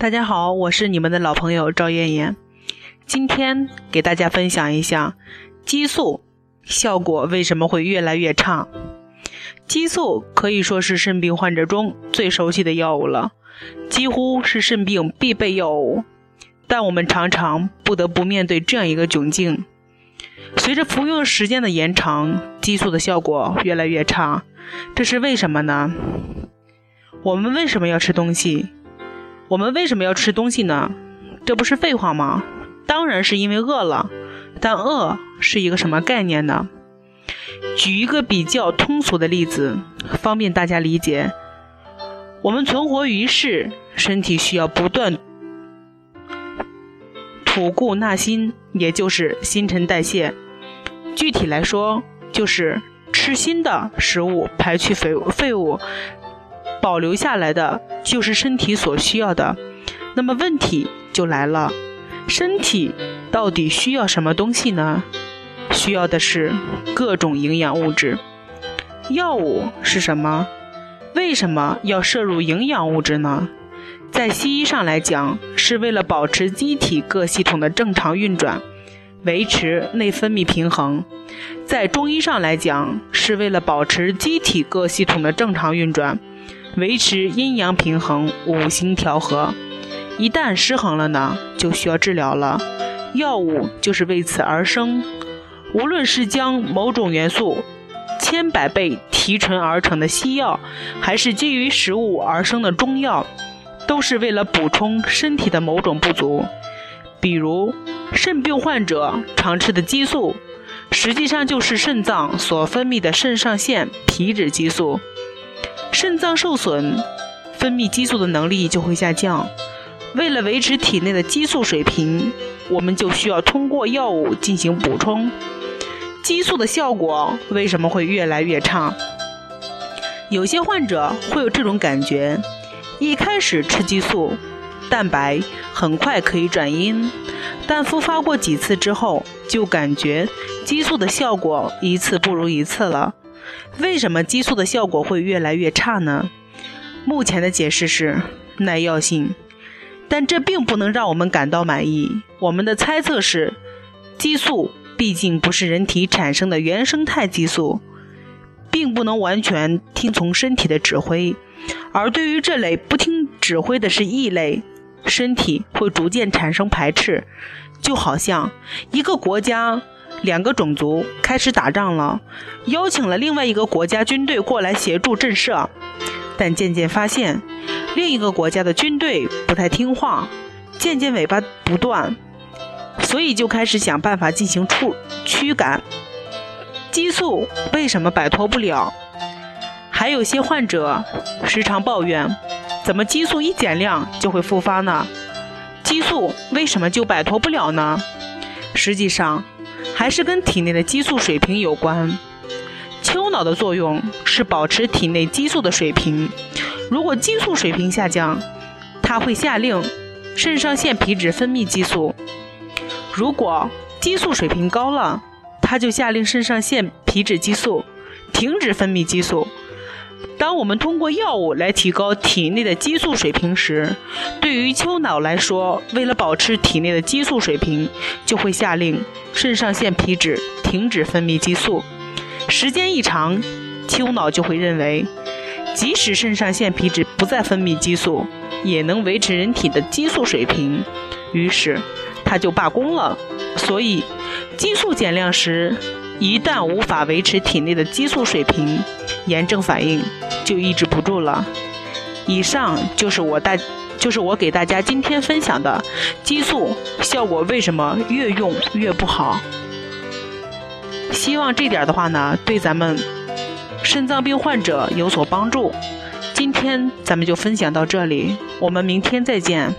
大家好，我是你们的老朋友赵艳艳。今天给大家分享一下激素效果为什么会越来越差。激素可以说是肾病患者中最熟悉的药物了，几乎是肾病必备药物。但我们常常不得不面对这样一个窘境：随着服用时间的延长，激素的效果越来越差。这是为什么呢？我们为什么要吃东西？我们为什么要吃东西呢？这不是废话吗？当然是因为饿了。但饿是一个什么概念呢？举一个比较通俗的例子，方便大家理解。我们存活于世，身体需要不断吐故纳新，也就是新陈代谢。具体来说，就是吃新的食物，排去废废物。保留下来的就是身体所需要的，那么问题就来了，身体到底需要什么东西呢？需要的是各种营养物质。药物是什么？为什么要摄入营养物质呢？在西医上来讲，是为了保持机体各系统的正常运转，维持内分泌平衡；在中医上来讲，是为了保持机体各系统的正常运转。维持阴阳平衡、五行调和，一旦失衡了呢，就需要治疗了。药物就是为此而生。无论是将某种元素千百倍提纯而成的西药，还是基于食物而生的中药，都是为了补充身体的某种不足。比如，肾病患者常吃的激素，实际上就是肾脏所分泌的肾上腺皮质激素。肾脏受损，分泌激素的能力就会下降。为了维持体内的激素水平，我们就需要通过药物进行补充。激素的效果为什么会越来越差？有些患者会有这种感觉：一开始吃激素，蛋白很快可以转阴，但复发过几次之后，就感觉激素的效果一次不如一次了。为什么激素的效果会越来越差呢？目前的解释是耐药性，但这并不能让我们感到满意。我们的猜测是，激素毕竟不是人体产生的原生态激素，并不能完全听从身体的指挥。而对于这类不听指挥的是异类，身体会逐渐产生排斥，就好像一个国家。两个种族开始打仗了，邀请了另外一个国家军队过来协助震慑，但渐渐发现另一个国家的军队不太听话，渐渐尾巴不断，所以就开始想办法进行处驱赶。激素为什么摆脱不了？还有些患者时常抱怨，怎么激素一减量就会复发呢？激素为什么就摆脱不了呢？实际上。还是跟体内的激素水平有关。丘脑的作用是保持体内激素的水平。如果激素水平下降，它会下令肾上腺皮质分泌激素；如果激素水平高了，它就下令肾上腺皮质激素停止分泌激素。当我们通过药物来提高体内的激素水平时，对于丘脑来说，为了保持体内的激素水平，就会下令肾上腺皮质停止分泌激素。时间一长，丘脑就会认为，即使肾上腺皮质不再分泌激素，也能维持人体的激素水平，于是它就罢工了。所以，激素减量时，一旦无法维持体内的激素水平，炎症反应就抑制不住了。以上就是我大，就是我给大家今天分享的激素效果为什么越用越不好。希望这点的话呢，对咱们肾脏病患者有所帮助。今天咱们就分享到这里，我们明天再见。